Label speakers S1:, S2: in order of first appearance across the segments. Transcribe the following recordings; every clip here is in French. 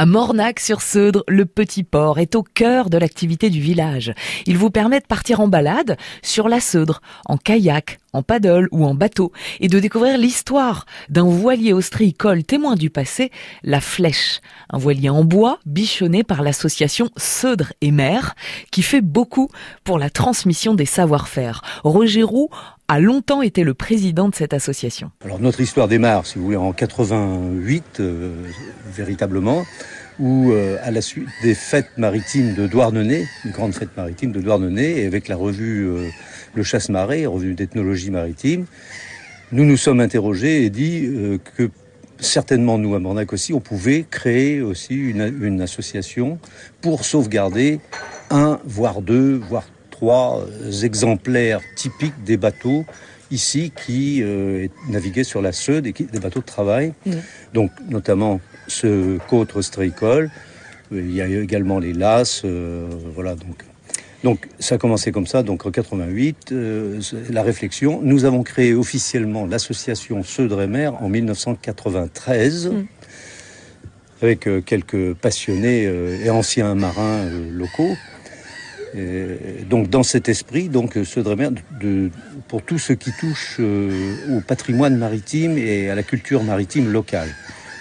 S1: À Mornac-sur-Seudre, le petit port est au cœur de l'activité du village. Il vous permet de partir en balade sur la Seudre, en kayak, en paddle ou en bateau, et de découvrir l'histoire d'un voilier ostréicole témoin du passé, la Flèche, un voilier en bois bichonné par l'association Seudre et Mer, qui fait beaucoup pour la transmission des savoir-faire. Roger Roux a longtemps été le président de cette association.
S2: Alors notre histoire démarre, si vous voulez, en 88, euh, véritablement, où euh, à la suite des fêtes maritimes de Douarnenez, une grande fête maritime de Douarnenez, et avec la revue euh, Le Chasse-Marée, revue d'ethnologie maritime, nous nous sommes interrogés et dit que certainement nous à Mornac aussi, on pouvait créer aussi une, association pour sauvegarder un, voire deux, voire trois exemplaires typiques des bateaux ici qui euh, naviguaient sur la Seude et qui, des bateaux de travail. Mm. Donc notamment ce côte ostréicole. Il y a également les lasses. Euh, voilà donc. Donc ça a commencé comme ça, donc en 88, euh, la réflexion. Nous avons créé officiellement l'association Seudre-et-Mer en 1993, mm. avec euh, quelques passionnés euh, et anciens marins euh, locaux donc dans cet esprit, donc ce Dremer, de, pour tout ce qui touche euh, au patrimoine maritime et à la culture maritime locale.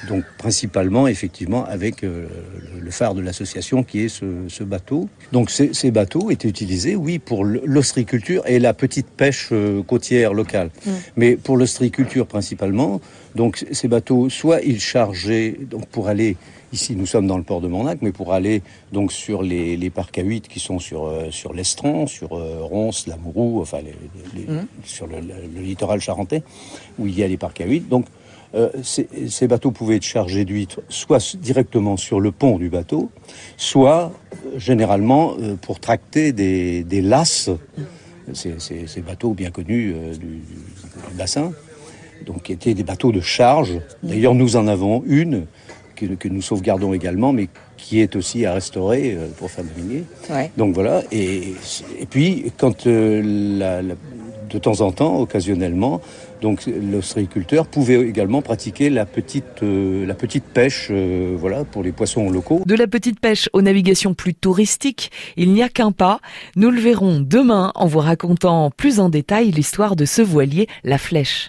S2: Donc principalement, effectivement, avec euh, le phare de l'association qui est ce, ce bateau. Donc ces, ces, bateaux étaient utilisés, oui, pour l'ostriculture et la petite pêche euh, côtière locale. Mmh. Mais pour l'ostriculture principalement, donc ces bateaux, soit ils chargeaient donc pour aller Ici, nous sommes dans le port de Mornac, mais pour aller donc sur les, les parcs à 8 qui sont sur, euh, sur l'Estran, sur euh, Ronce, Lamourou, enfin les, les, mmh. sur le, le, le, littoral charentais, où il y a les parcs à 8. Donc, euh, ces, ces, bateaux pouvaient être chargés d'huîtres soit directement sur le pont du bateau, soit euh, généralement euh, pour tracter des, des lasses, ces, ces, ces, bateaux bien connus euh, du, du, bassin, donc qui étaient des bateaux de charge. D'ailleurs, nous en avons une que, que, nous sauvegardons également, mais qui est aussi à restaurer pour faire minier. Ouais. Donc voilà. Et, et puis, quand la, la, de temps en temps, occasionnellement, donc l'ostréiculteur pouvait également pratiquer la petite, euh, la petite pêche euh, voilà, pour les poissons locaux.
S1: De la petite pêche aux navigations plus touristiques, il n'y a qu'un pas. Nous le verrons demain en vous racontant plus en détail l'histoire de ce voilier, la Flèche.